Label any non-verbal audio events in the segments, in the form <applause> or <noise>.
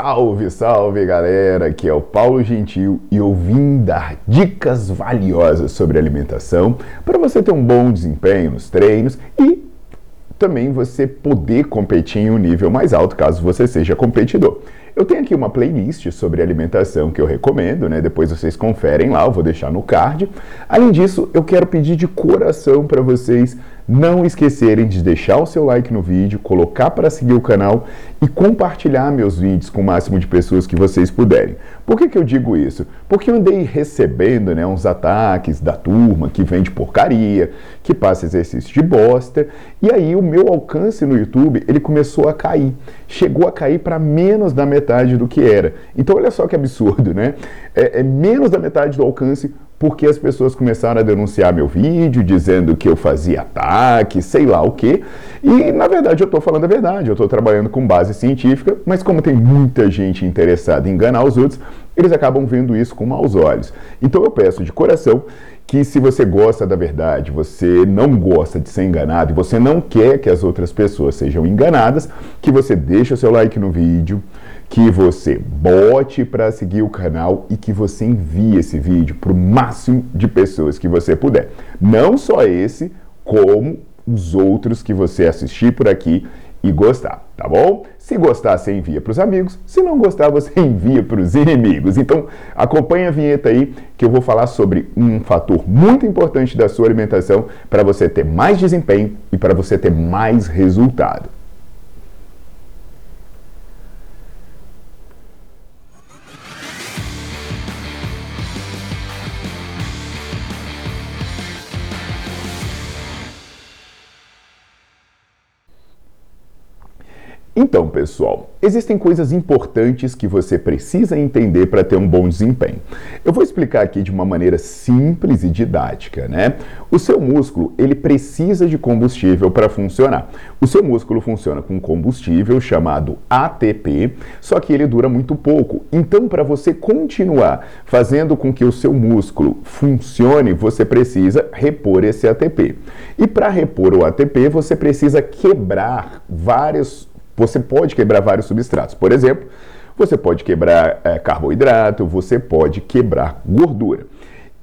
Salve, salve galera! Aqui é o Paulo Gentil e eu vim dar dicas valiosas sobre alimentação para você ter um bom desempenho nos treinos e também você poder competir em um nível mais alto caso você seja competidor. Eu tenho aqui uma playlist sobre alimentação que eu recomendo, né? Depois vocês conferem lá, eu vou deixar no card. Além disso, eu quero pedir de coração para vocês não esquecerem de deixar o seu like no vídeo, colocar para seguir o canal e compartilhar meus vídeos com o máximo de pessoas que vocês puderem. Por que, que eu digo isso? Porque eu andei recebendo né, uns ataques da turma que vende porcaria, que passa exercício de bosta, e aí o meu alcance no YouTube ele começou a cair. Chegou a cair para menos da metade do que era. Então olha só que absurdo, né? É, é menos da metade do alcance porque as pessoas começaram a denunciar meu vídeo, dizendo que eu fazia ataque, sei lá o quê. E na verdade eu estou falando a verdade, eu estou trabalhando com base científica, mas como tem muita gente interessada em enganar os outros, eles acabam vendo isso com maus olhos. Então eu peço de coração que se você gosta da verdade, você não gosta de ser enganado e você não quer que as outras pessoas sejam enganadas, que você deixe o seu like no vídeo, que você bote para seguir o canal e que você envie esse vídeo para o máximo de pessoas que você puder. Não só esse, como os outros que você assistir por aqui e gostar, tá bom? Se gostar, você envia para os amigos. Se não gostar, você <laughs> envia para os inimigos. Então, acompanhe a vinheta aí que eu vou falar sobre um fator muito importante da sua alimentação para você ter mais desempenho e para você ter mais resultado. Então, pessoal, existem coisas importantes que você precisa entender para ter um bom desempenho. Eu vou explicar aqui de uma maneira simples e didática, né? O seu músculo, ele precisa de combustível para funcionar. O seu músculo funciona com combustível chamado ATP, só que ele dura muito pouco. Então, para você continuar fazendo com que o seu músculo funcione, você precisa repor esse ATP. E para repor o ATP, você precisa quebrar vários você pode quebrar vários substratos. Por exemplo, você pode quebrar é, carboidrato, você pode quebrar gordura.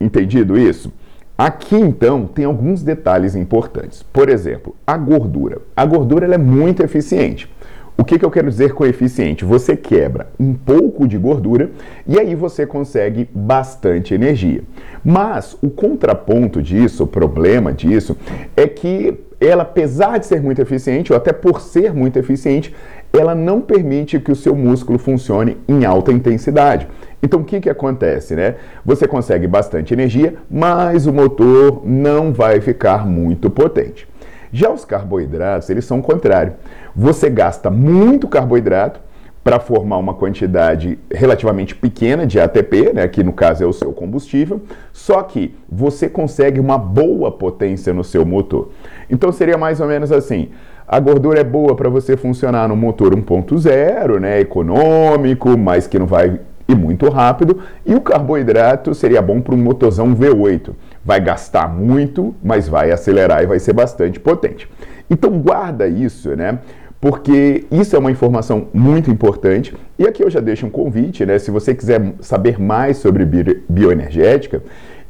Entendido isso? Aqui então tem alguns detalhes importantes. Por exemplo, a gordura. A gordura é muito eficiente. O que, que eu quero dizer com eficiente? Você quebra um pouco de gordura e aí você consegue bastante energia. Mas o contraponto disso, o problema disso, é que ela, apesar de ser muito eficiente, ou até por ser muito eficiente, ela não permite que o seu músculo funcione em alta intensidade. Então o que, que acontece, né? Você consegue bastante energia, mas o motor não vai ficar muito potente. Já os carboidratos, eles são o contrário. Você gasta muito carboidrato para formar uma quantidade relativamente pequena de ATP, né, que no caso é o seu combustível, só que você consegue uma boa potência no seu motor. Então seria mais ou menos assim: a gordura é boa para você funcionar no motor 1.0, né, econômico, mas que não vai ir muito rápido, e o carboidrato seria bom para um motorzão V8. Vai gastar muito, mas vai acelerar e vai ser bastante potente. Então guarda isso, né? Porque isso é uma informação muito importante. E aqui eu já deixo um convite, né? Se você quiser saber mais sobre bioenergética,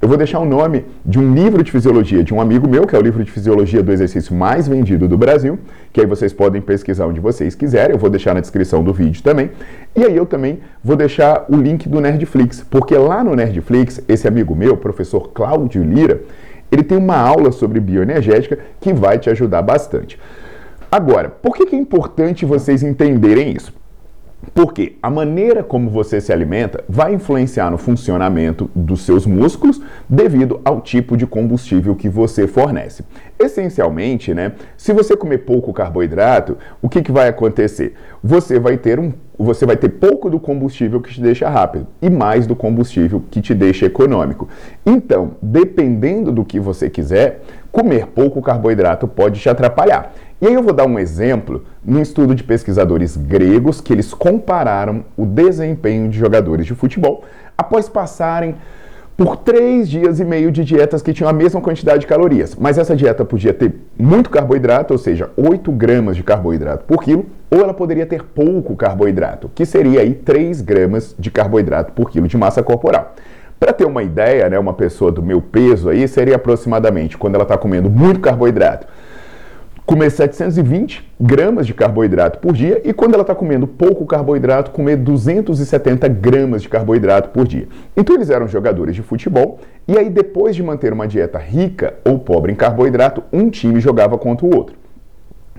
eu vou deixar o nome de um livro de fisiologia de um amigo meu, que é o livro de fisiologia do exercício mais vendido do Brasil, que aí vocês podem pesquisar onde vocês quiserem, eu vou deixar na descrição do vídeo também. E aí eu também vou deixar o link do Nerdflix, porque lá no Nerdflix, esse amigo meu, professor Cláudio Lira, ele tem uma aula sobre bioenergética que vai te ajudar bastante. Agora, por que, é importante vocês entenderem isso? Porque a maneira como você se alimenta vai influenciar no funcionamento dos seus músculos devido ao tipo de combustível que você fornece. Essencialmente, né, se você comer pouco carboidrato, o que, que vai acontecer? Você vai ter um você vai ter pouco do combustível que te deixa rápido e mais do combustível que te deixa econômico. Então, dependendo do que você quiser, comer pouco carboidrato pode te atrapalhar. E aí eu vou dar um exemplo num estudo de pesquisadores gregos que eles compararam o desempenho de jogadores de futebol após passarem por três dias e meio de dietas que tinham a mesma quantidade de calorias. Mas essa dieta podia ter muito carboidrato, ou seja, 8 gramas de carboidrato por quilo, ou ela poderia ter pouco carboidrato, que seria aí 3 gramas de carboidrato por quilo de massa corporal. Para ter uma ideia, né, uma pessoa do meu peso aí seria aproximadamente, quando ela está comendo muito carboidrato, comer 720 gramas de carboidrato por dia e quando ela está comendo pouco carboidrato, comer 270 gramas de carboidrato por dia. Então eles eram jogadores de futebol e aí depois de manter uma dieta rica ou pobre em carboidrato, um time jogava contra o outro.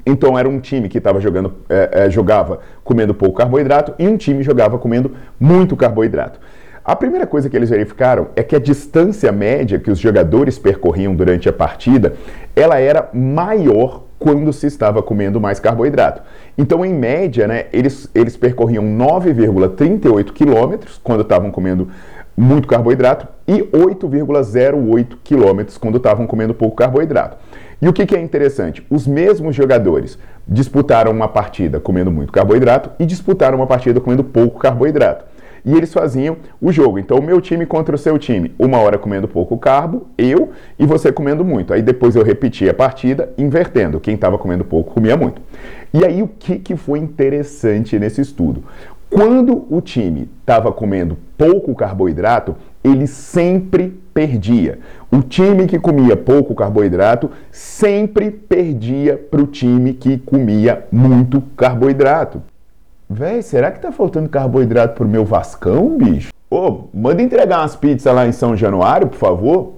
Então era um time que estava jogando, é, é, jogava comendo pouco carboidrato e um time jogava comendo muito carboidrato. A primeira coisa que eles verificaram é que a distância média que os jogadores percorriam durante a partida, ela era maior quando se estava comendo mais carboidrato. Então, em média, né, eles, eles percorriam 9,38 quilômetros quando estavam comendo muito carboidrato e 8,08 quilômetros quando estavam comendo pouco carboidrato. E o que, que é interessante? Os mesmos jogadores disputaram uma partida comendo muito carboidrato e disputaram uma partida comendo pouco carboidrato e eles faziam o jogo. Então, o meu time contra o seu time, uma hora comendo pouco carbo, eu e você comendo muito. Aí depois eu repetia a partida, invertendo. Quem estava comendo pouco comia muito. E aí o que, que foi interessante nesse estudo? Quando o time estava comendo pouco carboidrato, ele sempre perdia. O time que comia pouco carboidrato sempre perdia para o time que comia muito carboidrato. Véi, será que tá faltando carboidrato pro meu Vascão, bicho? Ô, manda entregar umas pizzas lá em São Januário, por favor.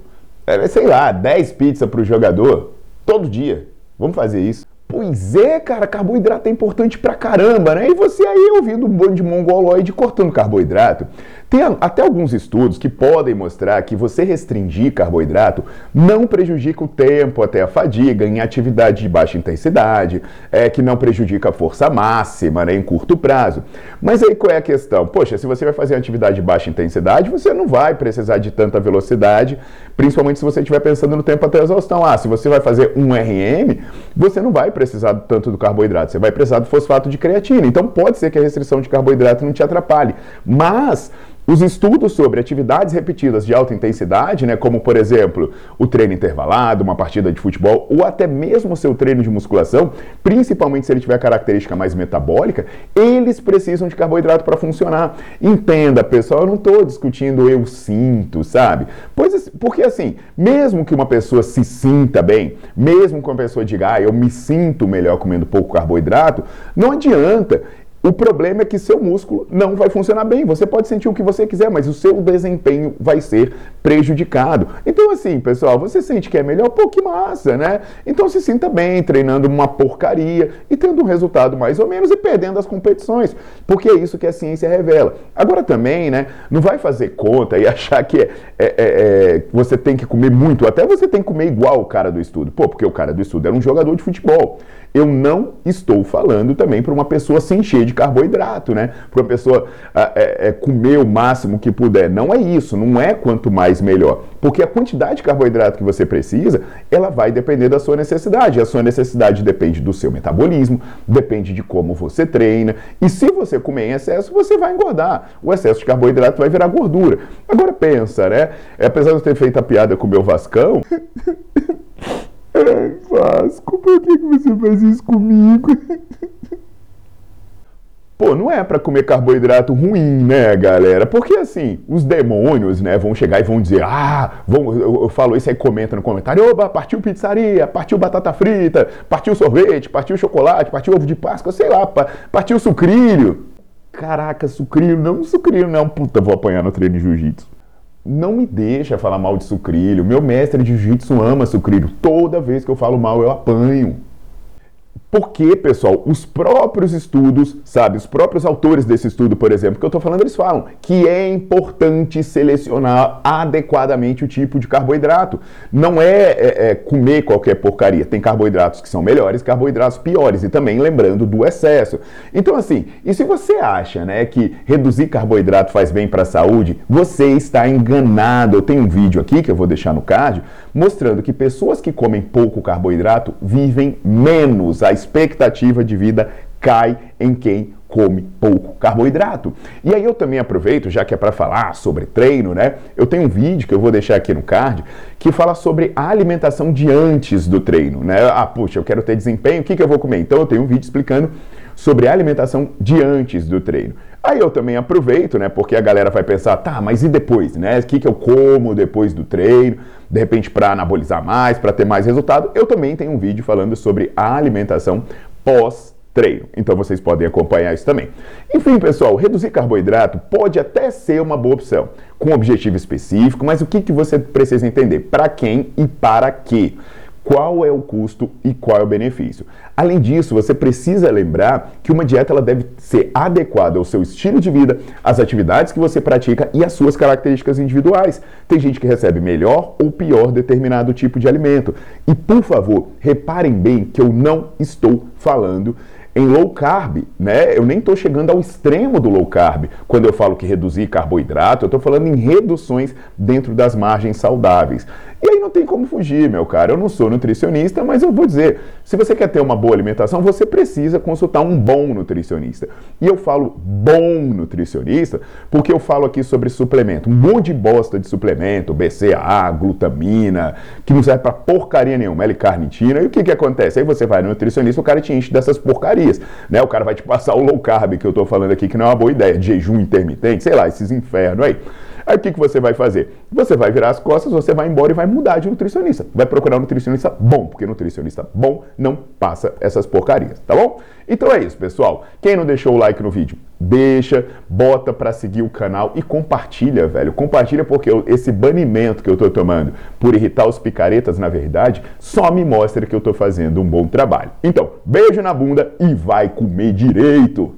É, sei lá, 10 pizzas pro jogador. Todo dia. Vamos fazer isso. Pois é, cara, carboidrato é importante pra caramba, né? E você aí ouvindo um bando de mongoloide cortando carboidrato. Tem até alguns estudos que podem mostrar que você restringir carboidrato não prejudica o tempo até a fadiga em atividade de baixa intensidade, é, que não prejudica a força máxima né, em curto prazo. Mas aí qual é a questão? Poxa, se você vai fazer atividade de baixa intensidade, você não vai precisar de tanta velocidade, principalmente se você estiver pensando no tempo até a exaustão. Ah, se você vai fazer um RM, você não vai precisar tanto do carboidrato, você vai precisar do fosfato de creatina. Então pode ser que a restrição de carboidrato não te atrapalhe. Mas os estudos sobre atividades repetidas de alta intensidade, né, como por exemplo o treino intervalado, uma partida de futebol ou até mesmo o seu treino de musculação, principalmente se ele tiver característica mais metabólica, eles precisam de carboidrato para funcionar. Entenda, pessoal, eu não estou discutindo eu sinto, sabe? Pois, porque assim, mesmo que uma pessoa se sinta bem, mesmo que uma pessoa diga, ah, eu me sinto melhor comendo pouco carboidrato, não adianta. O problema é que seu músculo não vai funcionar bem. Você pode sentir o que você quiser, mas o seu desempenho vai ser prejudicado. Então, assim, pessoal, você sente que é melhor? Pô, que massa, né? Então se sinta bem treinando uma porcaria e tendo um resultado mais ou menos e perdendo as competições. Porque é isso que a ciência revela. Agora também, né? Não vai fazer conta e <laughs> achar que é, é, é, é, você tem que comer muito. Até você tem que comer igual o cara do estudo. Pô, porque o cara do estudo era um jogador de futebol. Eu não estou falando também para uma pessoa se encher de carboidrato, né? Para uma pessoa é, é, comer o máximo que puder. Não é isso, não é quanto mais melhor. Porque a quantidade de carboidrato que você precisa, ela vai depender da sua necessidade. A sua necessidade depende do seu metabolismo, depende de como você treina. E se você comer em excesso, você vai engordar. O excesso de carboidrato vai virar gordura. Agora pensa, né? Apesar de eu ter feito a piada com o meu Vascão. <laughs> Vasco, por que você faz isso comigo? <laughs> Pô, não é para comer carboidrato ruim, né, galera? Porque assim, os demônios, né, vão chegar e vão dizer: "Ah, vão, eu, eu falo isso aí comenta no comentário: "Oba, partiu pizzaria, partiu batata frita, partiu sorvete, partiu chocolate, partiu ovo de Páscoa, sei lá, partiu sucrilho". Caraca, sucrilho, não, sucrilho não, puta, vou apanhar no treino de jiu-jitsu. Não me deixa falar mal de sucrilho. Meu mestre de jiu-jitsu ama sucrilho. Toda vez que eu falo mal, eu apanho. Porque, pessoal, os próprios estudos, sabe, os próprios autores desse estudo, por exemplo, que eu estou falando, eles falam que é importante selecionar adequadamente o tipo de carboidrato. Não é, é, é comer qualquer porcaria. Tem carboidratos que são melhores, carboidratos piores. E também lembrando do excesso. Então, assim, e se você acha né, que reduzir carboidrato faz bem para a saúde, você está enganado. Eu tenho um vídeo aqui que eu vou deixar no card mostrando que pessoas que comem pouco carboidrato vivem menos. A expectativa de vida cai em quem come pouco carboidrato. E aí eu também aproveito, já que é para falar sobre treino, né? Eu tenho um vídeo que eu vou deixar aqui no card que fala sobre a alimentação de antes do treino, né? Ah, puxa, eu quero ter desempenho, o que, que eu vou comer? Então eu tenho um vídeo explicando sobre a alimentação de antes do treino. Aí eu também aproveito, né? Porque a galera vai pensar, tá, mas e depois, né? O que, que eu como depois do treino? De repente, para anabolizar mais, para ter mais resultado. Eu também tenho um vídeo falando sobre a alimentação pós treino. Então vocês podem acompanhar isso também. Enfim, pessoal, reduzir carboidrato pode até ser uma boa opção, com objetivo específico, mas o que, que você precisa entender? Para quem e para quê? Qual é o custo e qual é o benefício. Além disso, você precisa lembrar que uma dieta ela deve ser adequada ao seu estilo de vida, às atividades que você pratica e às suas características individuais. Tem gente que recebe melhor ou pior determinado tipo de alimento. E por favor, reparem bem que eu não estou falando em low carb, né? Eu nem estou chegando ao extremo do low carb. Quando eu falo que reduzir carboidrato, eu estou falando em reduções dentro das margens saudáveis. E aí não tem como fugir, meu cara. Eu não sou nutricionista, mas eu vou dizer: se você quer ter uma boa alimentação, você precisa consultar um bom nutricionista. E eu falo bom nutricionista porque eu falo aqui sobre suplemento. Um monte de bosta de suplemento, BCA, glutamina, que não serve pra porcaria nenhuma, L-carnitina. E o que que acontece? Aí você vai no nutricionista, o cara te enche dessas porcarias, né? O cara vai te passar o low carb que eu tô falando aqui, que não é uma boa ideia, de jejum intermitente, sei lá, esses infernos aí. Aí o que, que você vai fazer? Você vai virar as costas, você vai embora e vai mudar de nutricionista. Vai procurar um nutricionista bom, porque nutricionista bom não passa essas porcarias, tá bom? Então é isso, pessoal. Quem não deixou o like no vídeo, deixa, bota para seguir o canal e compartilha, velho. Compartilha porque eu, esse banimento que eu tô tomando por irritar os picaretas, na verdade, só me mostra que eu tô fazendo um bom trabalho. Então, beijo na bunda e vai comer direito.